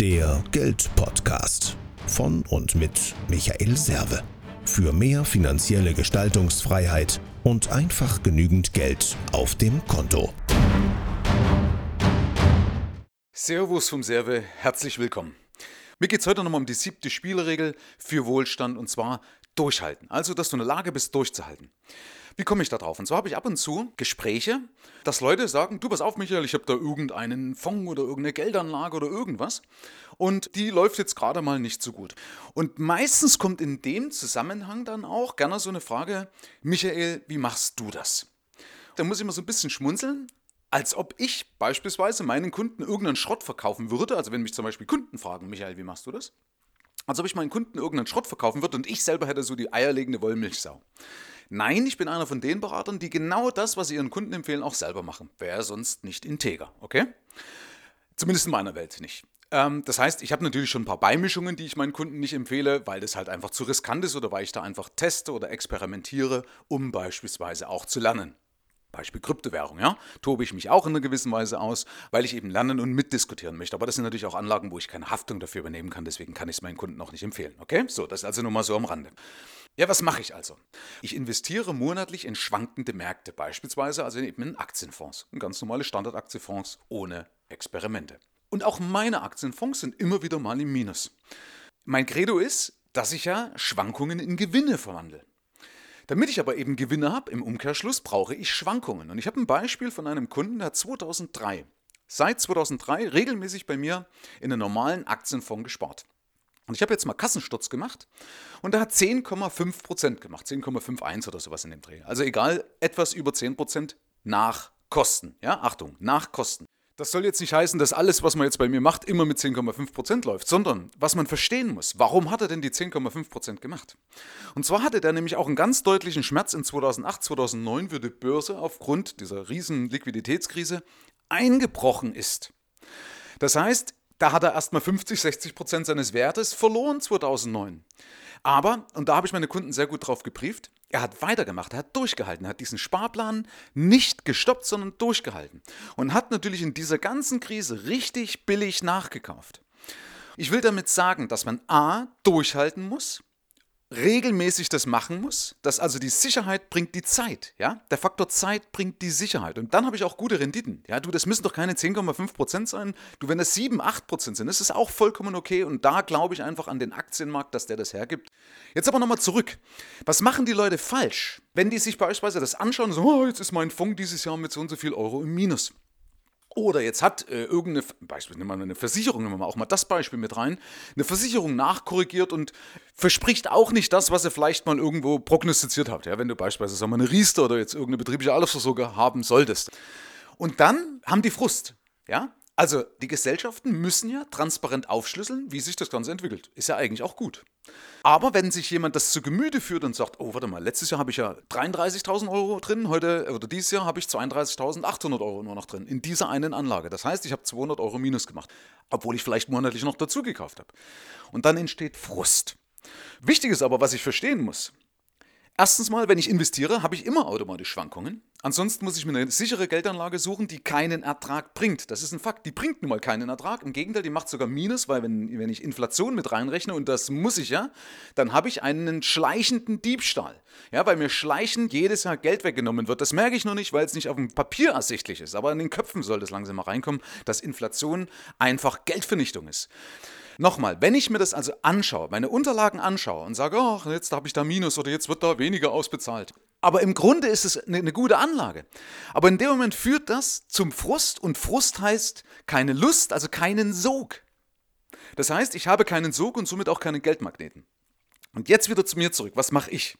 Der Geldpodcast von und mit Michael Serve. Für mehr finanzielle Gestaltungsfreiheit und einfach genügend Geld auf dem Konto. Servus vom Serve, herzlich willkommen. Mir geht es heute nochmal um die siebte Spielregel für Wohlstand und zwar durchhalten. Also, dass du in der Lage bist, durchzuhalten. Wie komme ich da drauf? Und zwar habe ich ab und zu Gespräche, dass Leute sagen, du pass auf Michael, ich habe da irgendeinen Fonds oder irgendeine Geldanlage oder irgendwas und die läuft jetzt gerade mal nicht so gut. Und meistens kommt in dem Zusammenhang dann auch gerne so eine Frage, Michael, wie machst du das? Da muss ich mal so ein bisschen schmunzeln, als ob ich beispielsweise meinen Kunden irgendeinen Schrott verkaufen würde. Also wenn mich zum Beispiel Kunden fragen, Michael, wie machst du das? Als ob ich meinen Kunden irgendeinen Schrott verkaufen würde und ich selber hätte so die eierlegende Wollmilchsau. Nein, ich bin einer von den Beratern, die genau das, was sie ihren Kunden empfehlen, auch selber machen. Wäre sonst nicht integer, okay? Zumindest in meiner Welt nicht. Ähm, das heißt, ich habe natürlich schon ein paar Beimischungen, die ich meinen Kunden nicht empfehle, weil das halt einfach zu riskant ist oder weil ich da einfach teste oder experimentiere, um beispielsweise auch zu lernen. Beispiel Kryptowährung, ja, tobe ich mich auch in einer gewissen Weise aus, weil ich eben lernen und mitdiskutieren möchte. Aber das sind natürlich auch Anlagen, wo ich keine Haftung dafür übernehmen kann, deswegen kann ich es meinen Kunden auch nicht empfehlen. Okay? So, das ist also nur mal so am Rande. Ja, was mache ich also? Ich investiere monatlich in schwankende Märkte, beispielsweise also eben in Aktienfonds, in ganz normale Standardaktienfonds ohne Experimente. Und auch meine Aktienfonds sind immer wieder mal im Minus. Mein Credo ist, dass ich ja Schwankungen in Gewinne verwandle. Damit ich aber eben Gewinne habe, im Umkehrschluss brauche ich Schwankungen. Und ich habe ein Beispiel von einem Kunden, der 2003, seit 2003 regelmäßig bei mir in einen normalen Aktienfonds gespart. Und ich habe jetzt mal Kassensturz gemacht und der hat 10,5% gemacht, 10,51 oder sowas in dem Dreh. Also egal, etwas über 10% nach Kosten. Ja, Achtung, nach Kosten. Das soll jetzt nicht heißen, dass alles, was man jetzt bei mir macht, immer mit 10,5% läuft, sondern was man verstehen muss, warum hat er denn die 10,5% gemacht? Und zwar hatte der nämlich auch einen ganz deutlichen Schmerz in 2008, 2009, wo die Börse aufgrund dieser riesen Liquiditätskrise eingebrochen ist. Das heißt, da hat er erstmal 50, 60 Prozent seines Wertes verloren 2009. Aber, und da habe ich meine Kunden sehr gut drauf gebrieft, er hat weitergemacht, er hat durchgehalten, er hat diesen Sparplan nicht gestoppt, sondern durchgehalten. Und hat natürlich in dieser ganzen Krise richtig billig nachgekauft. Ich will damit sagen, dass man A, durchhalten muss, regelmäßig das machen muss, dass also die Sicherheit bringt die Zeit, ja? Der Faktor Zeit bringt die Sicherheit und dann habe ich auch gute Renditen. Ja, du, das müssen doch keine 10,5% sein. Du, wenn das 7, 8% sind, ist auch vollkommen okay und da glaube ich einfach an den Aktienmarkt, dass der das hergibt. Jetzt aber nochmal zurück. Was machen die Leute falsch, wenn die sich beispielsweise das anschauen und so, oh, jetzt ist mein Fonds dieses Jahr mit so und so viel Euro im Minus? Oder jetzt hat äh, irgendeine, Beispiel, nehmen wir mal eine Versicherung, nehmen wir mal auch mal das Beispiel mit rein, eine Versicherung nachkorrigiert und verspricht auch nicht das, was ihr vielleicht mal irgendwo prognostiziert habt. Ja, wenn du beispielsweise sagen wir, eine Riester oder jetzt irgendeine betriebliche Altersvorsorge haben solltest. Und dann haben die Frust. Ja, also die Gesellschaften müssen ja transparent aufschlüsseln, wie sich das Ganze entwickelt. Ist ja eigentlich auch gut. Aber wenn sich jemand das zu Gemüte führt und sagt, oh, warte mal, letztes Jahr habe ich ja 33.000 Euro drin, heute oder dieses Jahr habe ich 32.800 Euro nur noch drin in dieser einen Anlage. Das heißt, ich habe 200 Euro minus gemacht, obwohl ich vielleicht monatlich noch dazu gekauft habe. Und dann entsteht Frust. Wichtig ist aber, was ich verstehen muss. Erstens mal, wenn ich investiere, habe ich immer automatisch Schwankungen. Ansonsten muss ich mir eine sichere Geldanlage suchen, die keinen Ertrag bringt. Das ist ein Fakt. Die bringt nun mal keinen Ertrag. Im Gegenteil, die macht sogar Minus, weil wenn, wenn ich Inflation mit reinrechne, und das muss ich ja, dann habe ich einen schleichenden Diebstahl. Ja, weil mir schleichend jedes Jahr Geld weggenommen wird. Das merke ich nur nicht, weil es nicht auf dem Papier ersichtlich ist. Aber in den Köpfen soll das langsam mal reinkommen, dass Inflation einfach Geldvernichtung ist. Nochmal, wenn ich mir das also anschaue, meine Unterlagen anschaue und sage, ach, jetzt habe ich da Minus oder jetzt wird da weniger ausbezahlt. Aber im Grunde ist es eine, eine gute Anlage. Aber in dem Moment führt das zum Frust und Frust heißt keine Lust, also keinen Sog. Das heißt, ich habe keinen Sog und somit auch keinen Geldmagneten. Und jetzt wieder zu mir zurück. Was mache ich?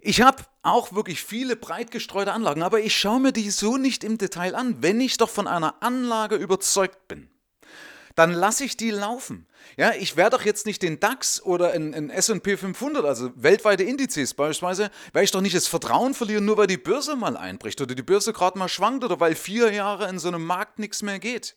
Ich habe auch wirklich viele breit gestreute Anlagen, aber ich schaue mir die so nicht im Detail an, wenn ich doch von einer Anlage überzeugt bin dann lasse ich die laufen. Ja, ich werde doch jetzt nicht den DAX oder ein, ein S&P 500, also weltweite Indizes beispielsweise, werde ich doch nicht das Vertrauen verlieren, nur weil die Börse mal einbricht oder die Börse gerade mal schwankt oder weil vier Jahre in so einem Markt nichts mehr geht.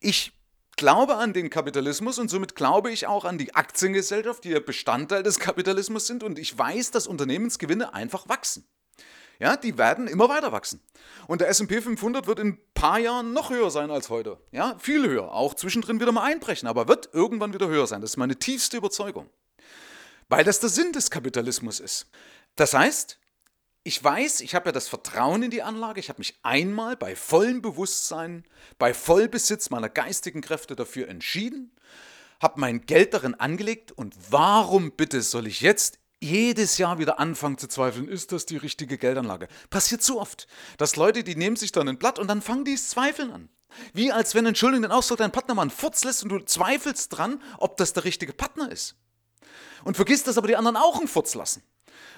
Ich glaube an den Kapitalismus und somit glaube ich auch an die Aktiengesellschaft, die ja Bestandteil des Kapitalismus sind und ich weiß, dass Unternehmensgewinne einfach wachsen. Ja, die werden immer weiter wachsen. Und der S&P 500 wird in ein paar Jahren noch höher sein als heute. Ja, viel höher. Auch zwischendrin wieder mal einbrechen, aber wird irgendwann wieder höher sein. Das ist meine tiefste Überzeugung. Weil das der Sinn des Kapitalismus ist. Das heißt, ich weiß, ich habe ja das Vertrauen in die Anlage. Ich habe mich einmal bei vollem Bewusstsein, bei Vollbesitz meiner geistigen Kräfte dafür entschieden, habe mein Geld darin angelegt und warum bitte soll ich jetzt jedes Jahr wieder anfangen zu zweifeln, ist das die richtige Geldanlage? Passiert so oft, dass Leute, die nehmen sich dann ein Blatt und dann fangen die es zweifeln an. Wie als wenn, Entschuldigung, den Ausdruck dein Partner mal einen Furz lässt und du zweifelst dran, ob das der richtige Partner ist. Und vergisst, dass aber die anderen auch einen Furz lassen.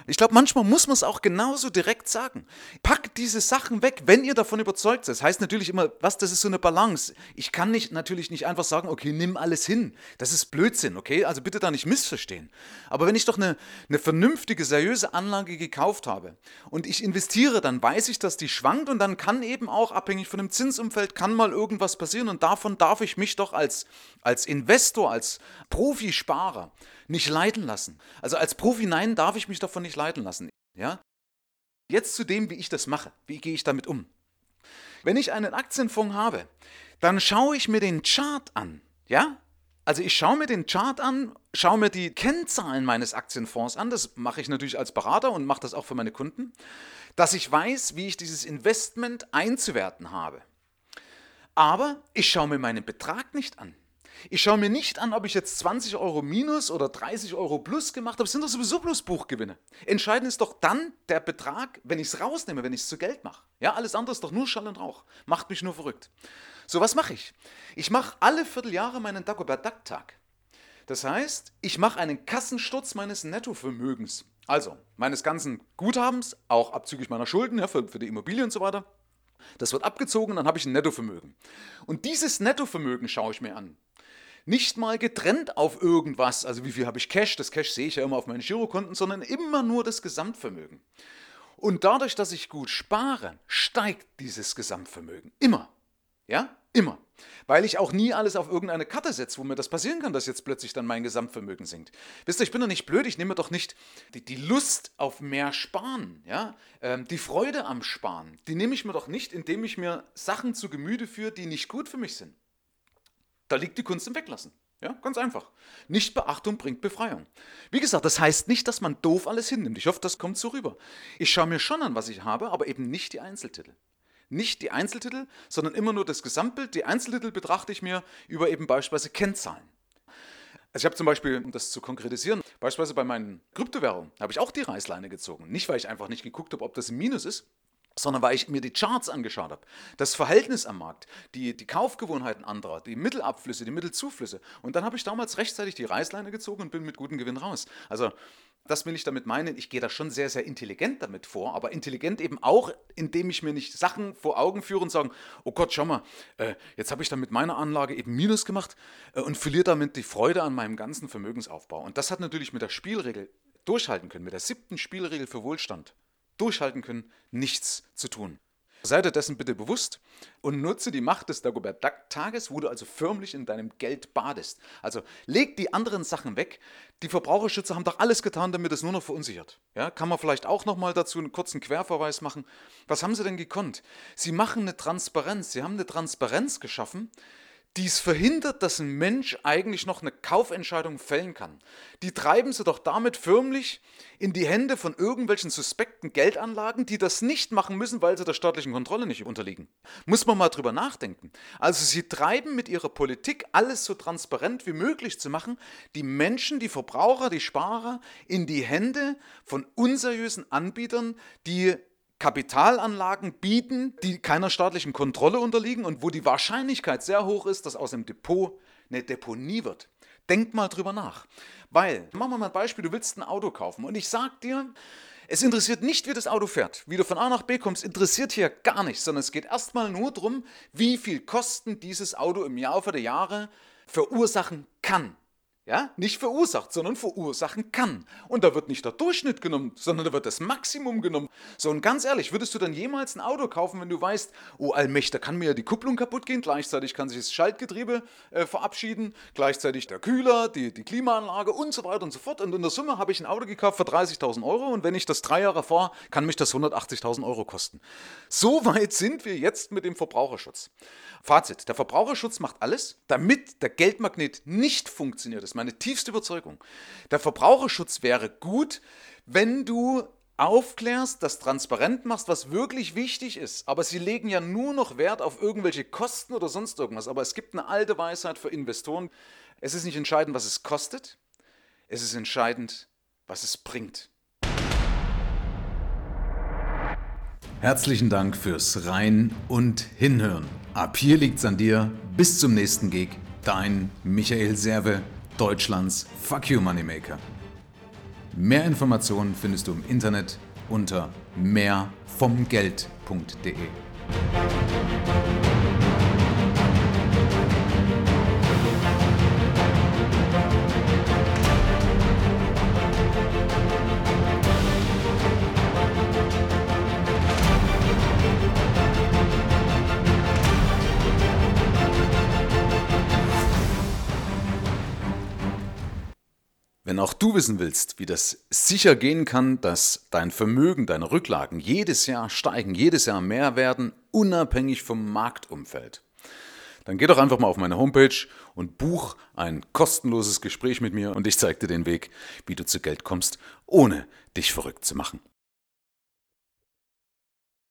Ich glaube, manchmal muss man es auch genauso direkt sagen. Packt diese Sachen weg, wenn ihr davon überzeugt seid. Das heißt natürlich immer, was, das ist so eine Balance. Ich kann nicht, natürlich nicht einfach sagen, okay, nimm alles hin. Das ist Blödsinn, okay? Also bitte da nicht missverstehen. Aber wenn ich doch eine, eine vernünftige, seriöse Anlage gekauft habe und ich investiere, dann weiß ich, dass die schwankt und dann kann eben auch, abhängig von dem Zinsumfeld, kann mal irgendwas passieren und davon darf ich mich doch als, als Investor, als Profisparer nicht leiten lassen. Also als Profi, nein, darf ich mich davon nicht leiten lassen. Ja? Jetzt zu dem, wie ich das mache. Wie gehe ich damit um? Wenn ich einen Aktienfonds habe, dann schaue ich mir den Chart an. Ja? Also ich schaue mir den Chart an, schaue mir die Kennzahlen meines Aktienfonds an. Das mache ich natürlich als Berater und mache das auch für meine Kunden, dass ich weiß, wie ich dieses Investment einzuwerten habe. Aber ich schaue mir meinen Betrag nicht an. Ich schaue mir nicht an, ob ich jetzt 20 Euro minus oder 30 Euro plus gemacht habe. Das sind doch sowieso bloß Buchgewinne. Entscheidend ist doch dann der Betrag, wenn ich es rausnehme, wenn ich es zu Geld mache. Ja, alles andere ist doch nur Schall und Rauch. Macht mich nur verrückt. So, was mache ich? Ich mache alle Vierteljahre meinen Dagobert Duck-Tag. Das heißt, ich mache einen Kassensturz meines Nettovermögens. Also, meines ganzen Guthabens, auch abzüglich meiner Schulden, ja, für, für die Immobilie und so weiter. Das wird abgezogen, dann habe ich ein Nettovermögen. Und dieses Nettovermögen schaue ich mir an nicht mal getrennt auf irgendwas, also wie viel habe ich Cash, das Cash sehe ich ja immer auf meinen Girokonten, sondern immer nur das Gesamtvermögen. Und dadurch, dass ich gut spare, steigt dieses Gesamtvermögen. Immer. Ja? Immer. Weil ich auch nie alles auf irgendeine Karte setze, wo mir das passieren kann, dass jetzt plötzlich dann mein Gesamtvermögen sinkt. Wisst ihr, ich bin doch nicht blöd, ich nehme doch nicht die, die Lust auf mehr Sparen, ja? Ähm, die Freude am Sparen, die nehme ich mir doch nicht, indem ich mir Sachen zu Gemüte führe, die nicht gut für mich sind. Da liegt die Kunst im Weglassen. Ja, ganz einfach. Nichtbeachtung bringt Befreiung. Wie gesagt, das heißt nicht, dass man doof alles hinnimmt. Ich hoffe, das kommt so rüber. Ich schaue mir schon an, was ich habe, aber eben nicht die Einzeltitel. Nicht die Einzeltitel, sondern immer nur das Gesamtbild. Die Einzeltitel betrachte ich mir über eben beispielsweise Kennzahlen. Also ich habe zum Beispiel, um das zu konkretisieren, beispielsweise bei meinen Kryptowährungen habe ich auch die Reißleine gezogen. Nicht, weil ich einfach nicht geguckt habe, ob das ein Minus ist, sondern weil ich mir die Charts angeschaut habe, das Verhältnis am Markt, die, die Kaufgewohnheiten anderer, die Mittelabflüsse, die Mittelzuflüsse. Und dann habe ich damals rechtzeitig die Reißleine gezogen und bin mit gutem Gewinn raus. Also das will ich damit meinen, ich gehe da schon sehr, sehr intelligent damit vor, aber intelligent eben auch, indem ich mir nicht Sachen vor Augen führe und sage, oh Gott, schau mal, äh, jetzt habe ich dann mit meiner Anlage eben Minus gemacht äh, und verliere damit die Freude an meinem ganzen Vermögensaufbau. Und das hat natürlich mit der Spielregel durchhalten können, mit der siebten Spielregel für Wohlstand durchhalten können, nichts zu tun. Sei dir dessen bitte bewusst und nutze die Macht des Dagobert-Tages, wo du also förmlich in deinem Geld badest. Also leg die anderen Sachen weg. Die Verbraucherschützer haben doch alles getan, damit es nur noch verunsichert. Ja, kann man vielleicht auch nochmal dazu einen kurzen Querverweis machen. Was haben sie denn gekonnt? Sie machen eine Transparenz. Sie haben eine Transparenz geschaffen, dies verhindert, dass ein Mensch eigentlich noch eine Kaufentscheidung fällen kann. Die treiben sie doch damit förmlich in die Hände von irgendwelchen suspekten Geldanlagen, die das nicht machen müssen, weil sie der staatlichen Kontrolle nicht unterliegen. Muss man mal drüber nachdenken. Also sie treiben mit ihrer Politik alles so transparent wie möglich zu machen, die Menschen, die Verbraucher, die Sparer in die Hände von unseriösen Anbietern, die Kapitalanlagen bieten, die keiner staatlichen Kontrolle unterliegen und wo die Wahrscheinlichkeit sehr hoch ist, dass aus dem Depot eine Deponie wird. Denk mal drüber nach. Weil, machen wir mal ein Beispiel, du willst ein Auto kaufen und ich sag dir, es interessiert nicht, wie das Auto fährt. Wie du von A nach B kommst, interessiert hier gar nichts, sondern es geht erstmal nur darum, wie viel Kosten dieses Auto im Laufe der Jahre verursachen kann. Ja, nicht verursacht, sondern verursachen kann. Und da wird nicht der Durchschnitt genommen, sondern da wird das Maximum genommen. So, und ganz ehrlich, würdest du dann jemals ein Auto kaufen, wenn du weißt, oh Allmächt, da kann mir ja die Kupplung kaputt gehen, gleichzeitig kann sich das Schaltgetriebe äh, verabschieden, gleichzeitig der Kühler, die, die Klimaanlage und so weiter und so fort. Und in der Summe habe ich ein Auto gekauft für 30.000 Euro und wenn ich das drei Jahre fahre, kann mich das 180.000 Euro kosten. So weit sind wir jetzt mit dem Verbraucherschutz. Fazit, der Verbraucherschutz macht alles, damit der Geldmagnet nicht funktioniert. Das meine tiefste Überzeugung. Der Verbraucherschutz wäre gut, wenn du aufklärst, das transparent machst, was wirklich wichtig ist. Aber sie legen ja nur noch Wert auf irgendwelche Kosten oder sonst irgendwas. Aber es gibt eine alte Weisheit für Investoren. Es ist nicht entscheidend, was es kostet. Es ist entscheidend, was es bringt. Herzlichen Dank fürs Rein und Hinhören. Ab hier liegt's an dir. Bis zum nächsten Gig. Dein Michael Serve, Deutschlands Fuck You Moneymaker. Mehr Informationen findest du im Internet unter mehrvomgeld.de. Wenn auch du wissen willst, wie das sicher gehen kann, dass dein Vermögen, deine Rücklagen jedes Jahr steigen, jedes Jahr mehr werden, unabhängig vom Marktumfeld, dann geh doch einfach mal auf meine Homepage und buch ein kostenloses Gespräch mit mir und ich zeige dir den Weg, wie du zu Geld kommst, ohne dich verrückt zu machen.